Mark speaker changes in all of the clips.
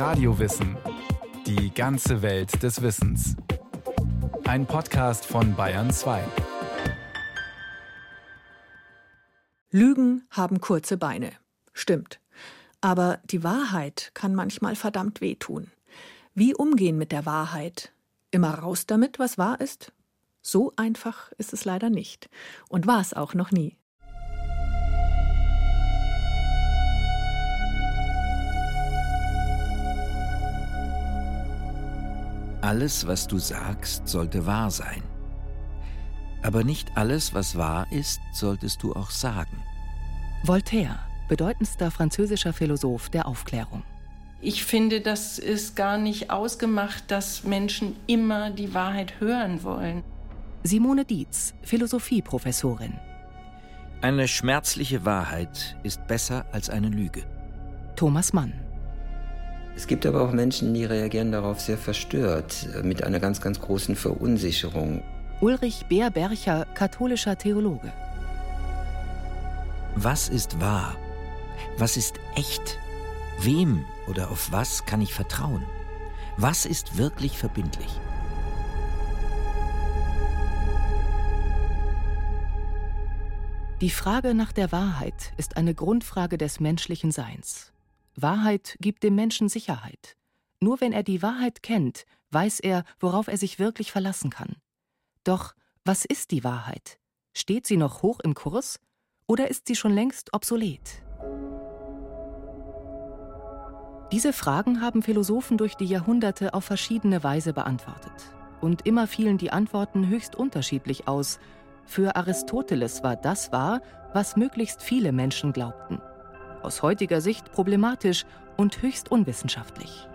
Speaker 1: Radiowissen. Die ganze Welt des Wissens. Ein Podcast von Bayern 2.
Speaker 2: Lügen haben kurze Beine. Stimmt. Aber die Wahrheit kann manchmal verdammt wehtun. Wie umgehen mit der Wahrheit? Immer raus damit, was wahr ist? So einfach ist es leider nicht. Und war es auch noch nie.
Speaker 3: Alles, was du sagst, sollte wahr sein. Aber nicht alles, was wahr ist, solltest du auch sagen.
Speaker 4: Voltaire, bedeutendster französischer Philosoph der Aufklärung.
Speaker 5: Ich finde, das ist gar nicht ausgemacht, dass Menschen immer die Wahrheit hören wollen.
Speaker 4: Simone Dietz, Philosophieprofessorin.
Speaker 3: Eine schmerzliche Wahrheit ist besser als eine Lüge.
Speaker 4: Thomas Mann.
Speaker 6: Es gibt aber auch Menschen, die reagieren darauf sehr verstört, mit einer ganz, ganz großen Verunsicherung.
Speaker 4: Ulrich Beer-Bercher, katholischer Theologe.
Speaker 3: Was ist wahr? Was ist echt? Wem oder auf was kann ich vertrauen? Was ist wirklich verbindlich?
Speaker 4: Die Frage nach der Wahrheit ist eine Grundfrage des menschlichen Seins. Wahrheit gibt dem Menschen Sicherheit. Nur wenn er die Wahrheit kennt, weiß er, worauf er sich wirklich verlassen kann. Doch was ist die Wahrheit? Steht sie noch hoch im Kurs oder ist sie schon längst obsolet? Diese Fragen haben Philosophen durch die Jahrhunderte auf verschiedene Weise beantwortet. Und immer fielen die Antworten höchst unterschiedlich aus. Für Aristoteles war das wahr, was möglichst viele Menschen glaubten aus heutiger Sicht problematisch und höchst unwissenschaftlich.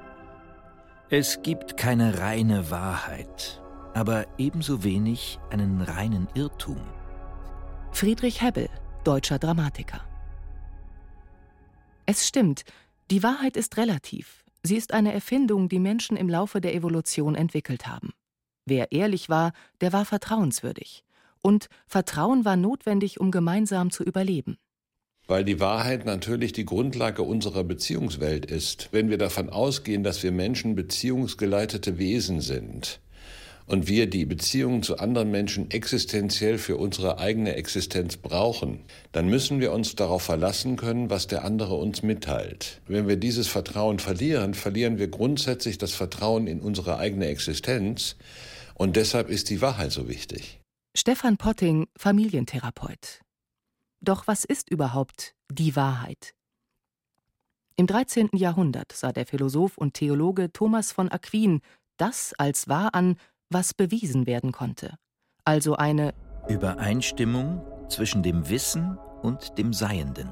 Speaker 3: Es gibt keine reine Wahrheit, aber ebenso wenig einen reinen Irrtum.
Speaker 4: Friedrich Hebbel, deutscher Dramatiker. Es stimmt, die Wahrheit ist relativ. Sie ist eine Erfindung, die Menschen im Laufe der Evolution entwickelt haben. Wer ehrlich war, der war vertrauenswürdig. Und Vertrauen war notwendig, um gemeinsam zu überleben
Speaker 7: weil die Wahrheit natürlich die Grundlage unserer Beziehungswelt ist. Wenn wir davon ausgehen, dass wir Menschen beziehungsgeleitete Wesen sind und wir die Beziehungen zu anderen Menschen existenziell für unsere eigene Existenz brauchen, dann müssen wir uns darauf verlassen können, was der andere uns mitteilt. Wenn wir dieses Vertrauen verlieren, verlieren wir grundsätzlich das Vertrauen in unsere eigene Existenz und deshalb ist die Wahrheit so wichtig.
Speaker 4: Stefan Potting, Familientherapeut. Doch was ist überhaupt die Wahrheit? Im 13. Jahrhundert sah der Philosoph und Theologe Thomas von Aquin das als wahr an, was bewiesen werden konnte, also eine
Speaker 3: Übereinstimmung zwischen dem Wissen und dem Seienden.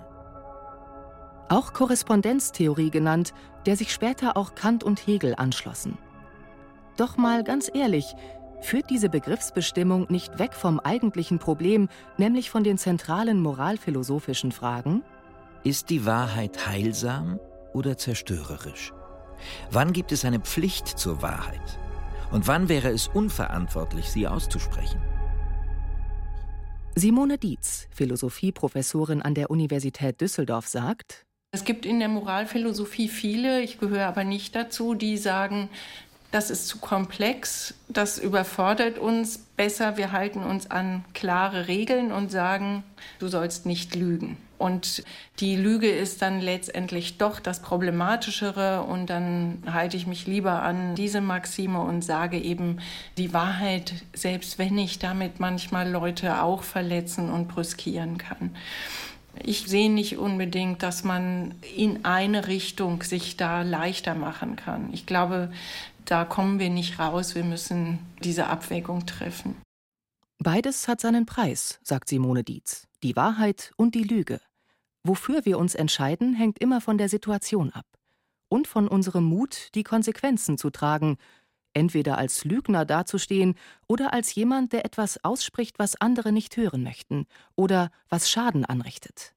Speaker 4: Auch Korrespondenztheorie genannt, der sich später auch Kant und Hegel anschlossen. Doch mal ganz ehrlich, Führt diese Begriffsbestimmung nicht weg vom eigentlichen Problem, nämlich von den zentralen moralphilosophischen Fragen?
Speaker 3: Ist die Wahrheit heilsam oder zerstörerisch? Wann gibt es eine Pflicht zur Wahrheit? Und wann wäre es unverantwortlich, sie auszusprechen?
Speaker 4: Simone Dietz, Philosophieprofessorin an der Universität Düsseldorf, sagt,
Speaker 5: es gibt in der Moralphilosophie viele, ich gehöre aber nicht dazu, die sagen, das ist zu komplex, das überfordert uns. Besser, wir halten uns an klare Regeln und sagen, du sollst nicht lügen. Und die Lüge ist dann letztendlich doch das Problematischere und dann halte ich mich lieber an diese Maxime und sage eben die Wahrheit, selbst wenn ich damit manchmal Leute auch verletzen und brüskieren kann. Ich sehe nicht unbedingt, dass man in eine Richtung sich da leichter machen kann. Ich glaube, da kommen wir nicht raus, wir müssen diese Abwägung treffen.
Speaker 4: Beides hat seinen Preis, sagt Simone Dietz, die Wahrheit und die Lüge. Wofür wir uns entscheiden, hängt immer von der Situation ab und von unserem Mut, die Konsequenzen zu tragen, entweder als Lügner dazustehen oder als jemand, der etwas ausspricht, was andere nicht hören möchten oder was Schaden anrichtet.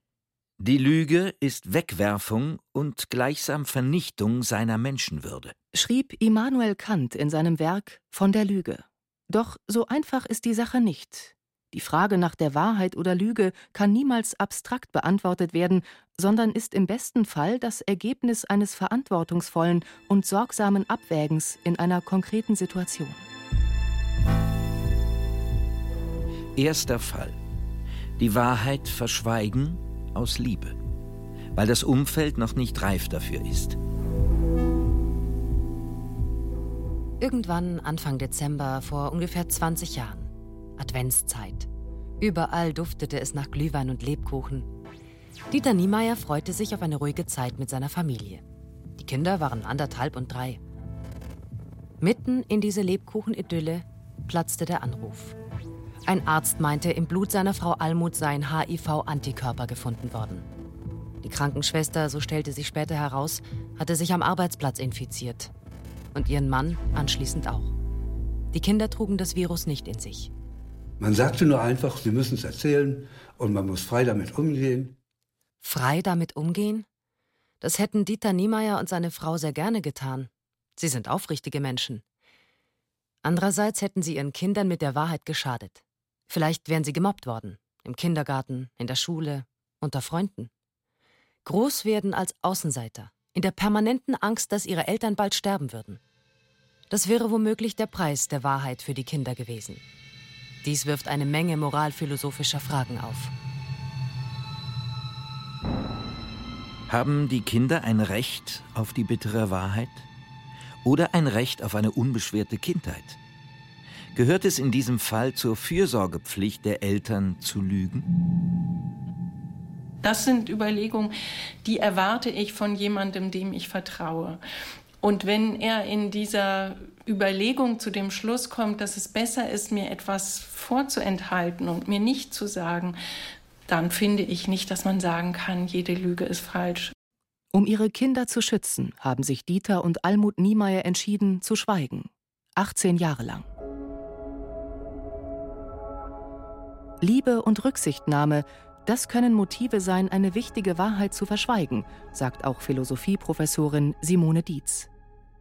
Speaker 3: Die Lüge ist Wegwerfung und gleichsam Vernichtung seiner Menschenwürde,
Speaker 4: schrieb Immanuel Kant in seinem Werk Von der Lüge. Doch so einfach ist die Sache nicht. Die Frage nach der Wahrheit oder Lüge kann niemals abstrakt beantwortet werden, sondern ist im besten Fall das Ergebnis eines verantwortungsvollen und sorgsamen Abwägens in einer konkreten Situation.
Speaker 3: Erster Fall. Die Wahrheit verschweigen aus Liebe, weil das Umfeld noch nicht reif dafür ist.
Speaker 8: Irgendwann Anfang Dezember vor ungefähr 20 Jahren. Adventszeit. Überall duftete es nach Glühwein und Lebkuchen. Dieter Niemeyer freute sich auf eine ruhige Zeit mit seiner Familie. Die Kinder waren anderthalb und drei. Mitten in diese Lebkuchenidylle platzte der Anruf. Ein Arzt meinte, im Blut seiner Frau Almut seien HIV-Antikörper gefunden worden. Die Krankenschwester, so stellte sich später heraus, hatte sich am Arbeitsplatz infiziert und ihren Mann anschließend auch. Die Kinder trugen das Virus nicht in sich.
Speaker 9: Man sagte nur einfach, sie müssen es erzählen und man muss frei damit umgehen.
Speaker 8: Frei damit umgehen? Das hätten Dieter Niemeyer und seine Frau sehr gerne getan. Sie sind aufrichtige Menschen. Andererseits hätten sie ihren Kindern mit der Wahrheit geschadet. Vielleicht wären sie gemobbt worden. Im Kindergarten, in der Schule, unter Freunden. Groß werden als Außenseiter, in der permanenten Angst, dass ihre Eltern bald sterben würden. Das wäre womöglich der Preis der Wahrheit für die Kinder gewesen. Dies wirft eine Menge moralphilosophischer Fragen auf.
Speaker 3: Haben die Kinder ein Recht auf die bittere Wahrheit? Oder ein Recht auf eine unbeschwerte Kindheit? Gehört es in diesem Fall zur Fürsorgepflicht der Eltern zu lügen?
Speaker 5: Das sind Überlegungen, die erwarte ich von jemandem, dem ich vertraue. Und wenn er in dieser Überlegung zu dem Schluss kommt, dass es besser ist, mir etwas vorzuenthalten und mir nicht zu sagen, dann finde ich nicht, dass man sagen kann, jede Lüge ist falsch.
Speaker 4: Um ihre Kinder zu schützen, haben sich Dieter und Almut Niemeyer entschieden, zu schweigen. 18 Jahre lang. Liebe und Rücksichtnahme das können Motive sein, eine wichtige Wahrheit zu verschweigen, sagt auch Philosophieprofessorin Simone Dietz.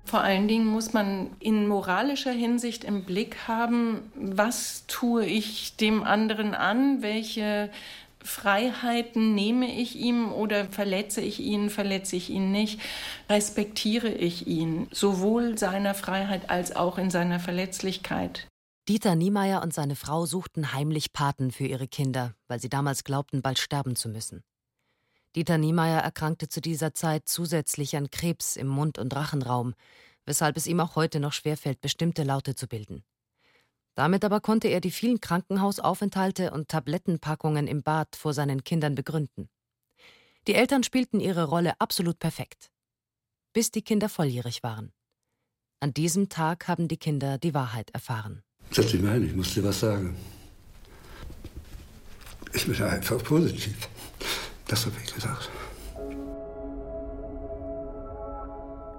Speaker 5: Vor allen Dingen muss man in moralischer Hinsicht im Blick haben, was tue ich dem anderen an, welche Freiheiten nehme ich ihm oder verletze ich ihn, verletze ich ihn nicht, respektiere ich ihn, sowohl seiner Freiheit als auch in seiner Verletzlichkeit.
Speaker 8: Dieter Niemeyer und seine Frau suchten heimlich Paten für ihre Kinder, weil sie damals glaubten, bald sterben zu müssen. Dieter Niemeyer erkrankte zu dieser Zeit zusätzlich an Krebs im Mund- und Rachenraum, weshalb es ihm auch heute noch schwerfällt, bestimmte Laute zu bilden. Damit aber konnte er die vielen Krankenhausaufenthalte und Tablettenpackungen im Bad vor seinen Kindern begründen. Die Eltern spielten ihre Rolle absolut perfekt. Bis die Kinder volljährig waren. An diesem Tag haben die Kinder die Wahrheit erfahren.
Speaker 9: Setz dich mal ich muss dir was sagen. Ich bin einfach positiv. Das habe ich gesagt.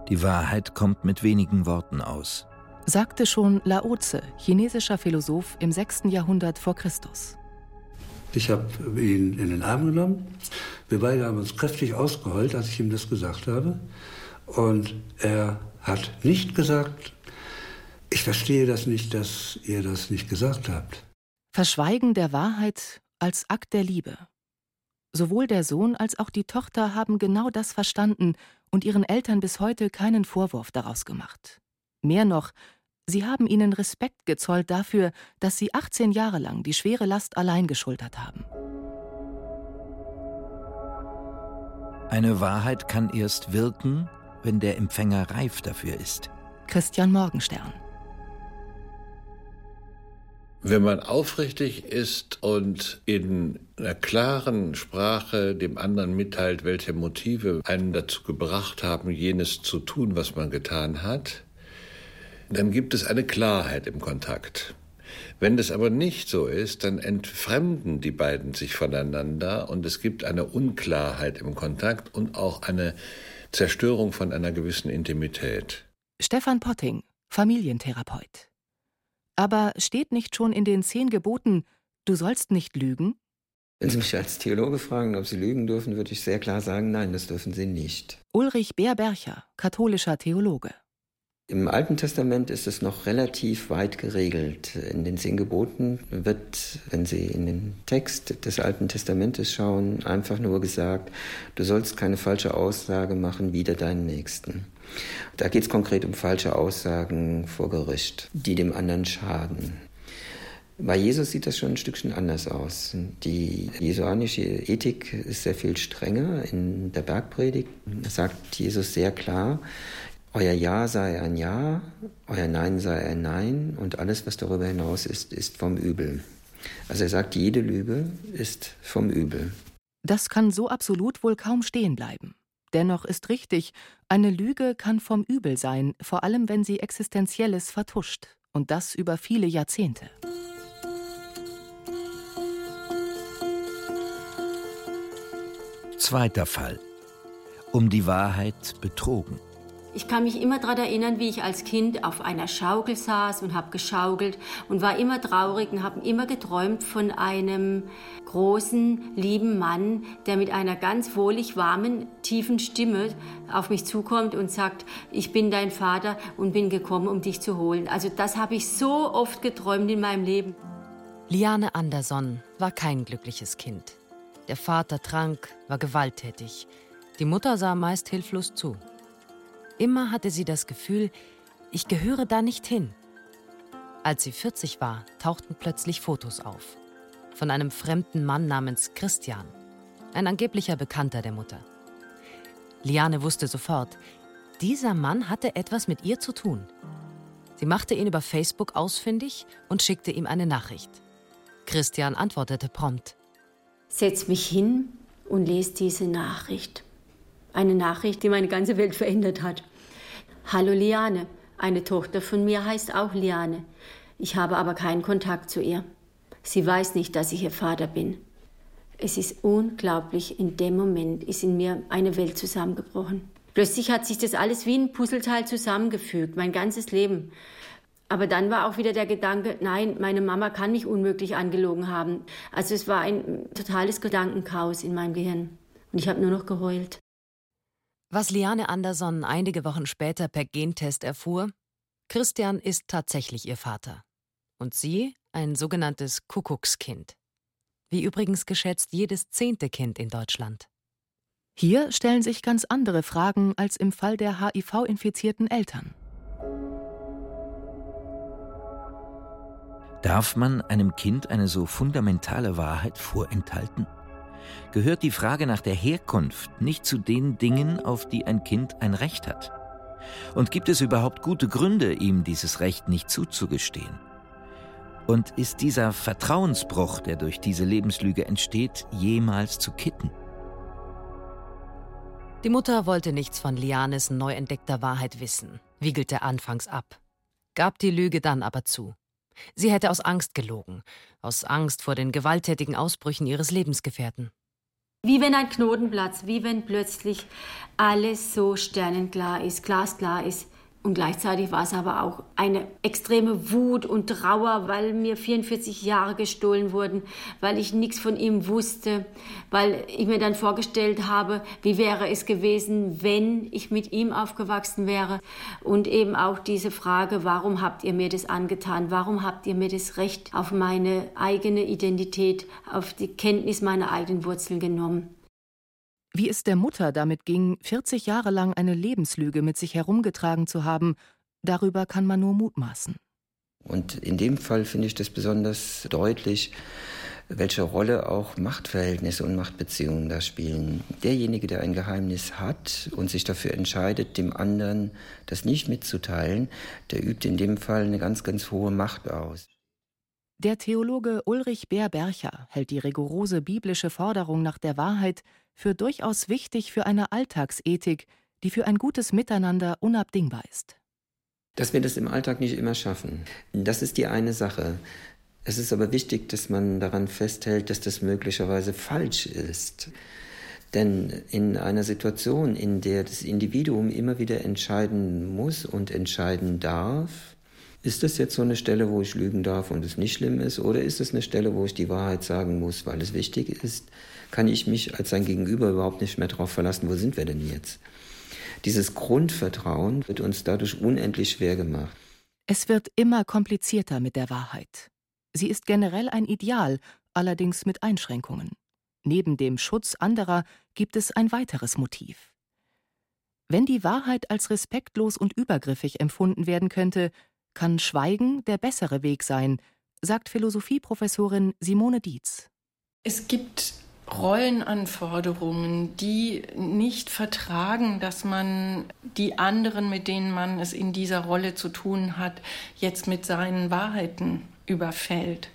Speaker 3: Die Wahrheit kommt mit wenigen Worten aus.
Speaker 4: Sagte schon Laoze, chinesischer Philosoph im 6. Jahrhundert vor Christus.
Speaker 9: Ich habe ihn in den Arm genommen. Wir beide haben uns kräftig ausgeheult, als ich ihm das gesagt habe. Und er hat nicht gesagt, ich verstehe das nicht, dass ihr das nicht gesagt habt.
Speaker 4: Verschweigen der Wahrheit als Akt der Liebe. Sowohl der Sohn als auch die Tochter haben genau das verstanden und ihren Eltern bis heute keinen Vorwurf daraus gemacht. Mehr noch, sie haben ihnen Respekt gezollt dafür, dass sie 18 Jahre lang die schwere Last allein geschultert haben.
Speaker 3: Eine Wahrheit kann erst wirken, wenn der Empfänger reif dafür ist.
Speaker 4: Christian Morgenstern
Speaker 7: wenn man aufrichtig ist und in einer klaren Sprache dem anderen mitteilt, welche Motive einen dazu gebracht haben, jenes zu tun, was man getan hat, dann gibt es eine Klarheit im Kontakt. Wenn das aber nicht so ist, dann entfremden die beiden sich voneinander und es gibt eine Unklarheit im Kontakt und auch eine Zerstörung von einer gewissen Intimität.
Speaker 4: Stefan Potting, Familientherapeut. Aber steht nicht schon in den zehn Geboten, du sollst nicht lügen?
Speaker 6: Wenn Sie mich als Theologe fragen, ob Sie lügen dürfen, würde ich sehr klar sagen, nein, das dürfen Sie nicht.
Speaker 4: Ulrich Beerbercher, katholischer Theologe.
Speaker 6: Im Alten Testament ist es noch relativ weit geregelt. In den zehn Geboten wird, wenn Sie in den Text des Alten Testamentes schauen, einfach nur gesagt, du sollst keine falsche Aussage machen wider deinen Nächsten. Da geht es konkret um falsche Aussagen vor Gericht, die dem anderen schaden. Bei Jesus sieht das schon ein Stückchen anders aus. Die jesuanische Ethik ist sehr viel strenger. In der Bergpredigt sagt Jesus sehr klar, euer Ja sei ein Ja, euer Nein sei ein Nein und alles, was darüber hinaus ist, ist vom Übel. Also er sagt, jede Lüge ist vom Übel.
Speaker 4: Das kann so absolut wohl kaum stehen bleiben. Dennoch ist richtig, eine Lüge kann vom Übel sein, vor allem wenn sie Existenzielles vertuscht, und das über viele Jahrzehnte.
Speaker 3: Zweiter Fall. Um die Wahrheit betrogen.
Speaker 10: Ich kann mich immer daran erinnern, wie ich als Kind auf einer Schaukel saß und habe geschaukelt und war immer traurig und habe immer geträumt von einem großen, lieben Mann, der mit einer ganz wohlig warmen, tiefen Stimme auf mich zukommt und sagt, ich bin dein Vater und bin gekommen, um dich zu holen. Also das habe ich so oft geträumt in meinem Leben.
Speaker 8: Liane Andersson war kein glückliches Kind. Der Vater trank, war gewalttätig. Die Mutter sah meist hilflos zu. Immer hatte sie das Gefühl, ich gehöre da nicht hin. Als sie 40 war, tauchten plötzlich Fotos auf. Von einem fremden Mann namens Christian, ein angeblicher Bekannter der Mutter. Liane wusste sofort, dieser Mann hatte etwas mit ihr zu tun. Sie machte ihn über Facebook ausfindig und schickte ihm eine Nachricht. Christian antwortete prompt.
Speaker 10: Setz mich hin und lese diese Nachricht. Eine Nachricht, die meine ganze Welt verändert hat. Hallo Liane, eine Tochter von mir heißt auch Liane. Ich habe aber keinen Kontakt zu ihr. Sie weiß nicht, dass ich ihr Vater bin. Es ist unglaublich, in dem Moment ist in mir eine Welt zusammengebrochen. Plötzlich hat sich das alles wie ein Puzzleteil zusammengefügt, mein ganzes Leben. Aber dann war auch wieder der Gedanke, nein, meine Mama kann mich unmöglich angelogen haben. Also es war ein totales Gedankenchaos in meinem Gehirn. Und ich habe nur noch geheult.
Speaker 8: Was Liane Andersson einige Wochen später per Gentest erfuhr, Christian ist tatsächlich ihr Vater. Und sie ein sogenanntes Kuckuckskind. Wie übrigens geschätzt jedes zehnte Kind in Deutschland.
Speaker 4: Hier stellen sich ganz andere Fragen als im Fall der HIV-infizierten Eltern.
Speaker 3: Darf man einem Kind eine so fundamentale Wahrheit vorenthalten? Gehört die Frage nach der Herkunft nicht zu den Dingen, auf die ein Kind ein Recht hat? Und gibt es überhaupt gute Gründe, ihm dieses Recht nicht zuzugestehen? Und ist dieser Vertrauensbruch, der durch diese Lebenslüge entsteht, jemals zu kitten?
Speaker 8: Die Mutter wollte nichts von Lianes neu entdeckter Wahrheit wissen, wiegelte anfangs ab, gab die Lüge dann aber zu. Sie hätte aus Angst gelogen, aus Angst vor den gewalttätigen Ausbrüchen ihres Lebensgefährten.
Speaker 10: Wie wenn ein Knoten platzt, wie wenn plötzlich alles so sternenklar ist, glasklar ist. Und gleichzeitig war es aber auch eine extreme Wut und Trauer, weil mir 44 Jahre gestohlen wurden, weil ich nichts von ihm wusste, weil ich mir dann vorgestellt habe, wie wäre es gewesen, wenn ich mit ihm aufgewachsen wäre. Und eben auch diese Frage, warum habt ihr mir das angetan? Warum habt ihr mir das Recht auf meine eigene Identität, auf die Kenntnis meiner eigenen Wurzeln genommen?
Speaker 4: Wie es der Mutter damit ging, 40 Jahre lang eine Lebenslüge mit sich herumgetragen zu haben, darüber kann man nur mutmaßen.
Speaker 6: Und in dem Fall finde ich das besonders deutlich, welche Rolle auch Machtverhältnisse und Machtbeziehungen da spielen. Derjenige, der ein Geheimnis hat und sich dafür entscheidet, dem anderen das nicht mitzuteilen, der übt in dem Fall eine ganz, ganz hohe Macht aus.
Speaker 4: Der Theologe Ulrich Bär-Bercher hält die rigorose biblische Forderung nach der Wahrheit für durchaus wichtig für eine Alltagsethik, die für ein gutes Miteinander unabdingbar ist.
Speaker 6: Dass wir das im Alltag nicht immer schaffen, das ist die eine Sache. Es ist aber wichtig, dass man daran festhält, dass das möglicherweise falsch ist. Denn in einer Situation, in der das Individuum immer wieder entscheiden muss und entscheiden darf, ist das jetzt so eine Stelle, wo ich lügen darf und es nicht schlimm ist, oder ist es eine Stelle, wo ich die Wahrheit sagen muss, weil es wichtig ist? Kann ich mich als sein Gegenüber überhaupt nicht mehr darauf verlassen, wo sind wir denn jetzt? Dieses Grundvertrauen wird uns dadurch unendlich schwer gemacht.
Speaker 4: Es wird immer komplizierter mit der Wahrheit. Sie ist generell ein Ideal, allerdings mit Einschränkungen. Neben dem Schutz anderer gibt es ein weiteres Motiv. Wenn die Wahrheit als respektlos und übergriffig empfunden werden könnte, kann Schweigen der bessere Weg sein, sagt Philosophieprofessorin Simone Dietz.
Speaker 5: Es gibt Rollenanforderungen, die nicht vertragen, dass man die anderen, mit denen man es in dieser Rolle zu tun hat, jetzt mit seinen Wahrheiten überfällt.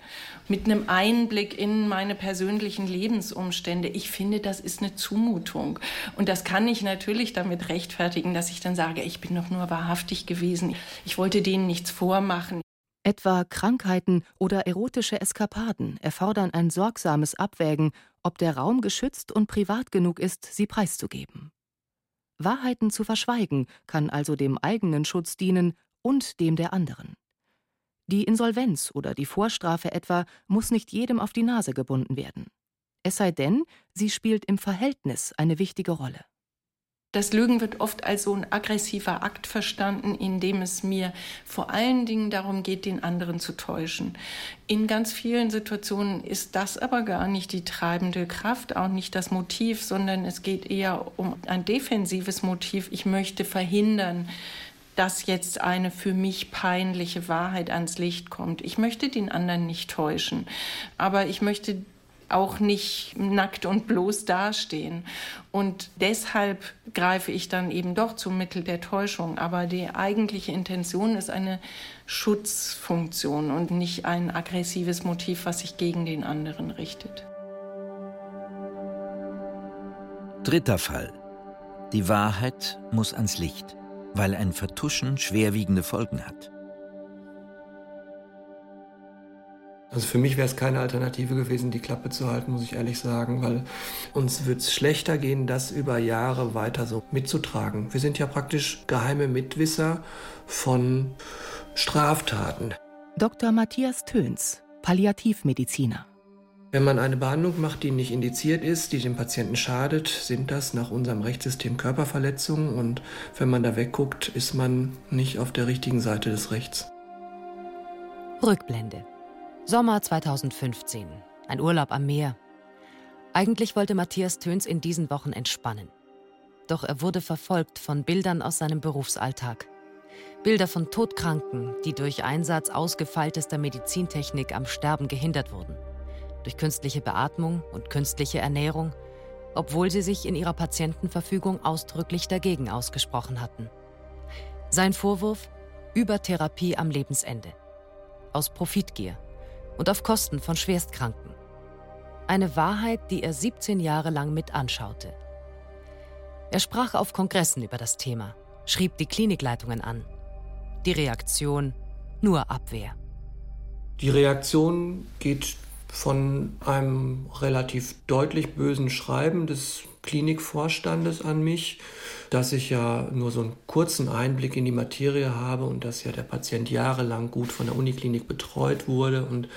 Speaker 5: Mit einem Einblick in meine persönlichen Lebensumstände. Ich finde, das ist eine Zumutung. Und das kann ich natürlich damit rechtfertigen, dass ich dann sage, ich bin doch nur wahrhaftig gewesen. Ich wollte denen nichts vormachen.
Speaker 4: Etwa Krankheiten oder erotische Eskapaden erfordern ein sorgsames Abwägen, ob der Raum geschützt und privat genug ist, sie preiszugeben. Wahrheiten zu verschweigen kann also dem eigenen Schutz dienen und dem der anderen. Die Insolvenz oder die Vorstrafe etwa muss nicht jedem auf die Nase gebunden werden. Es sei denn, sie spielt im Verhältnis eine wichtige Rolle.
Speaker 5: Das Lügen wird oft als so ein aggressiver Akt verstanden, in dem es mir vor allen Dingen darum geht, den anderen zu täuschen. In ganz vielen Situationen ist das aber gar nicht die treibende Kraft, auch nicht das Motiv, sondern es geht eher um ein defensives Motiv. Ich möchte verhindern, dass jetzt eine für mich peinliche Wahrheit ans Licht kommt. Ich möchte den anderen nicht täuschen, aber ich möchte auch nicht nackt und bloß dastehen. Und deshalb greife ich dann eben doch zum Mittel der Täuschung. Aber die eigentliche Intention ist eine Schutzfunktion und nicht ein aggressives Motiv, was sich gegen den anderen richtet.
Speaker 3: Dritter Fall. Die Wahrheit muss ans Licht, weil ein Vertuschen schwerwiegende Folgen hat.
Speaker 11: Also für mich wäre es keine Alternative gewesen, die Klappe zu halten, muss ich ehrlich sagen, weil uns wird es schlechter gehen, das über Jahre weiter so mitzutragen. Wir sind ja praktisch geheime Mitwisser von Straftaten.
Speaker 4: Dr. Matthias Töns, Palliativmediziner.
Speaker 11: Wenn man eine Behandlung macht, die nicht indiziert ist, die dem Patienten schadet, sind das nach unserem Rechtssystem Körperverletzungen und wenn man da wegguckt, ist man nicht auf der richtigen Seite des Rechts.
Speaker 8: Rückblende. Sommer 2015. Ein Urlaub am Meer. Eigentlich wollte Matthias Töns in diesen Wochen entspannen. Doch er wurde verfolgt von Bildern aus seinem Berufsalltag. Bilder von Todkranken, die durch Einsatz ausgefeiltester Medizintechnik am Sterben gehindert wurden. Durch künstliche Beatmung und künstliche Ernährung, obwohl sie sich in ihrer Patientenverfügung ausdrücklich dagegen ausgesprochen hatten. Sein Vorwurf? Übertherapie am Lebensende. Aus Profitgier und auf Kosten von Schwerstkranken. Eine Wahrheit, die er 17 Jahre lang mit anschaute. Er sprach auf Kongressen über das Thema, schrieb die Klinikleitungen an. Die Reaktion nur Abwehr.
Speaker 11: Die Reaktion geht von einem relativ deutlich bösen Schreiben des Klinikvorstandes an mich, dass ich ja nur so einen kurzen Einblick in die Materie habe und dass ja der Patient jahrelang gut von der Uniklinik betreut wurde und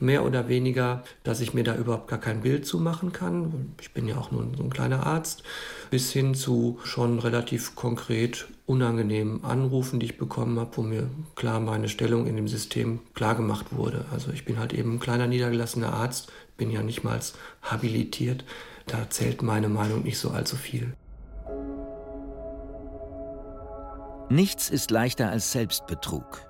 Speaker 11: mehr oder weniger, dass ich mir da überhaupt gar kein Bild zu machen kann. Ich bin ja auch nur so ein kleiner Arzt, bis hin zu schon relativ konkret unangenehmen Anrufen, die ich bekommen habe, wo mir klar meine Stellung in dem System klar gemacht wurde. Also ich bin halt eben ein kleiner niedergelassener Arzt, bin ja nicht mal habilitiert. Da zählt meine Meinung nicht so allzu viel.
Speaker 3: Nichts ist leichter als Selbstbetrug.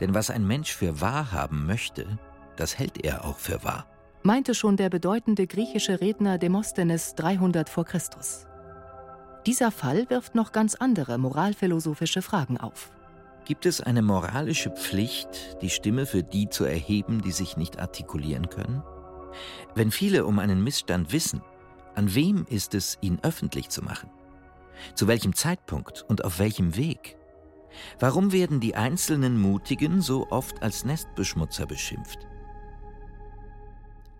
Speaker 3: Denn was ein Mensch für wahr haben möchte, das hält er auch für wahr.
Speaker 4: Meinte schon der bedeutende griechische Redner Demosthenes 300 vor Christus. Dieser Fall wirft noch ganz andere moralphilosophische Fragen auf.
Speaker 3: Gibt es eine moralische Pflicht, die Stimme für die zu erheben, die sich nicht artikulieren können? Wenn viele um einen Missstand wissen, an wem ist es, ihn öffentlich zu machen? Zu welchem Zeitpunkt und auf welchem Weg? Warum werden die einzelnen Mutigen so oft als Nestbeschmutzer beschimpft?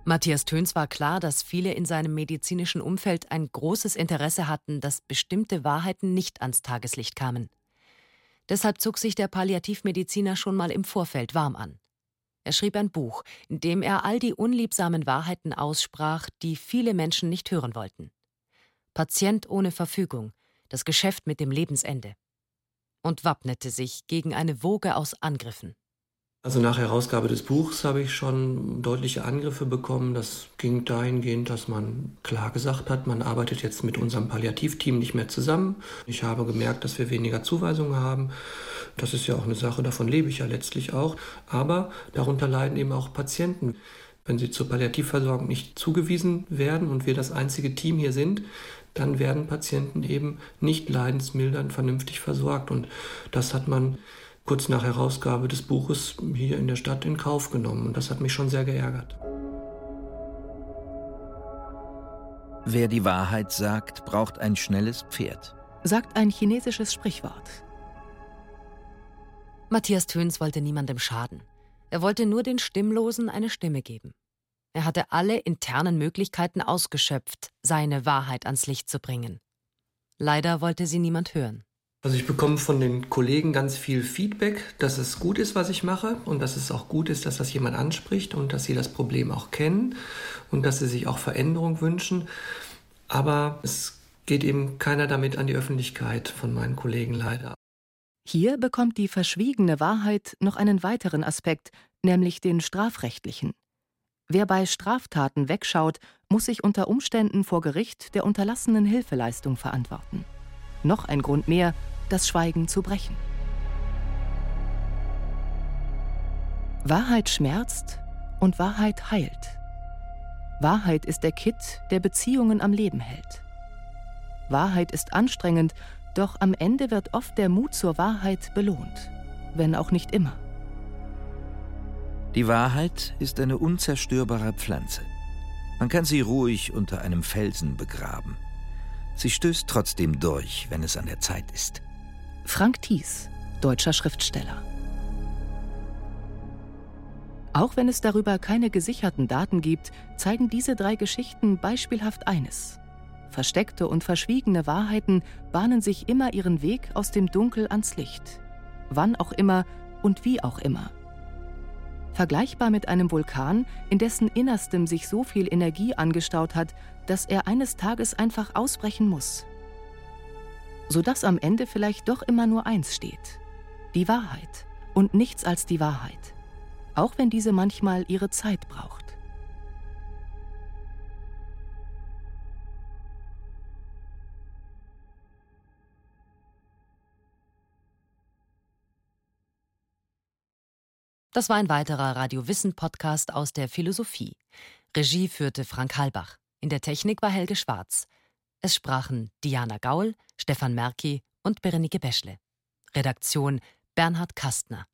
Speaker 8: Matthias Töns war klar, dass viele in seinem medizinischen Umfeld ein großes Interesse hatten, dass bestimmte Wahrheiten nicht ans Tageslicht kamen. Deshalb zog sich der Palliativmediziner schon mal im Vorfeld warm an. Er schrieb ein Buch, in dem er all die unliebsamen Wahrheiten aussprach, die viele Menschen nicht hören wollten. Patient ohne Verfügung, das Geschäft mit dem Lebensende. Und wappnete sich gegen eine Woge aus Angriffen.
Speaker 11: Also nach Herausgabe des Buchs habe ich schon deutliche Angriffe bekommen. Das ging dahingehend, dass man klar gesagt hat, man arbeitet jetzt mit unserem Palliativteam nicht mehr zusammen. Ich habe gemerkt, dass wir weniger Zuweisungen haben. Das ist ja auch eine Sache, davon lebe ich ja letztlich auch. Aber darunter leiden eben auch Patienten. Wenn sie zur Palliativversorgung nicht zugewiesen werden und wir das einzige Team hier sind, dann werden Patienten eben nicht leidensmildernd vernünftig versorgt. Und das hat man kurz nach Herausgabe des Buches hier in der Stadt in Kauf genommen. Und das hat mich schon sehr geärgert.
Speaker 3: Wer die Wahrheit sagt, braucht ein schnelles Pferd,
Speaker 4: sagt ein chinesisches Sprichwort.
Speaker 8: Matthias Töns wollte niemandem schaden. Er wollte nur den Stimmlosen eine Stimme geben. Er hatte alle internen Möglichkeiten ausgeschöpft, seine Wahrheit ans Licht zu bringen. Leider wollte sie niemand hören.
Speaker 11: Also ich bekomme von den Kollegen ganz viel Feedback, dass es gut ist, was ich mache und dass es auch gut ist, dass das jemand anspricht und dass sie das Problem auch kennen und dass sie sich auch Veränderung wünschen. Aber es geht eben keiner damit an die Öffentlichkeit von meinen Kollegen leider.
Speaker 4: Hier bekommt die verschwiegene Wahrheit noch einen weiteren Aspekt, nämlich den strafrechtlichen. Wer bei Straftaten wegschaut, muss sich unter Umständen vor Gericht der unterlassenen Hilfeleistung verantworten. Noch ein Grund mehr, das Schweigen zu brechen. Wahrheit schmerzt und Wahrheit heilt. Wahrheit ist der Kitt, der Beziehungen am Leben hält. Wahrheit ist anstrengend, doch am Ende wird oft der Mut zur Wahrheit belohnt, wenn auch nicht immer.
Speaker 3: Die Wahrheit ist eine unzerstörbare Pflanze. Man kann sie ruhig unter einem Felsen begraben. Sie stößt trotzdem durch, wenn es an der Zeit ist.
Speaker 4: Frank Thies, deutscher Schriftsteller. Auch wenn es darüber keine gesicherten Daten gibt, zeigen diese drei Geschichten beispielhaft eines. Versteckte und verschwiegene Wahrheiten bahnen sich immer ihren Weg aus dem Dunkel ans Licht. Wann auch immer und wie auch immer. Vergleichbar mit einem Vulkan, in dessen Innerstem sich so viel Energie angestaut hat, dass er eines Tages einfach ausbrechen muss sodass am Ende vielleicht doch immer nur eins steht. Die Wahrheit und nichts als die Wahrheit, auch wenn diese manchmal ihre Zeit braucht.
Speaker 8: Das war ein weiterer Radio Wissen Podcast aus der Philosophie. Regie führte Frank Halbach. In der Technik war Helge Schwarz. Es sprachen Diana Gaul, Stefan Merki und Berenike Beschle. Redaktion Bernhard Kastner.